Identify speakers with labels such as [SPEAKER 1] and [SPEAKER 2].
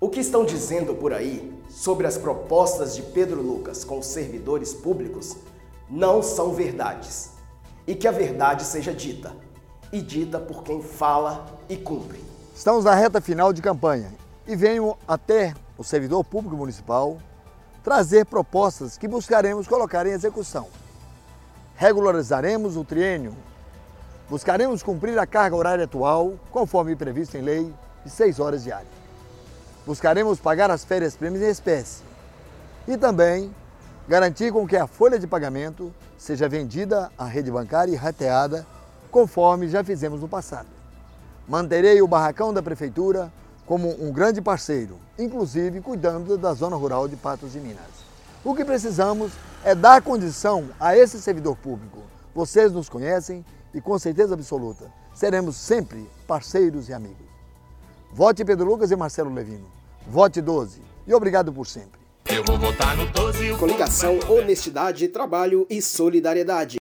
[SPEAKER 1] O que estão dizendo por aí sobre as propostas de Pedro Lucas com os servidores públicos não são verdades. E que a verdade seja dita, e dita por quem fala e cumpre.
[SPEAKER 2] Estamos na reta final de campanha e venho até o servidor público municipal trazer propostas que buscaremos colocar em execução. Regularizaremos o triênio, buscaremos cumprir a carga horária atual, conforme previsto em lei, de 6 horas diárias. Buscaremos pagar as férias prêmios em espécie e também garantir com que a folha de pagamento seja vendida à rede bancária e rateada, conforme já fizemos no passado. Manterei o barracão da prefeitura como um grande parceiro, inclusive cuidando da zona rural de Patos de Minas. O que precisamos é dar condição a esse servidor público. Vocês nos conhecem e com certeza absoluta seremos sempre parceiros e amigos. Vote Pedro Lucas e Marcelo Levino. Vote 12 e obrigado por sempre.
[SPEAKER 1] Eu vou votar no 12. Coligação Honestidade, Trabalho e Solidariedade.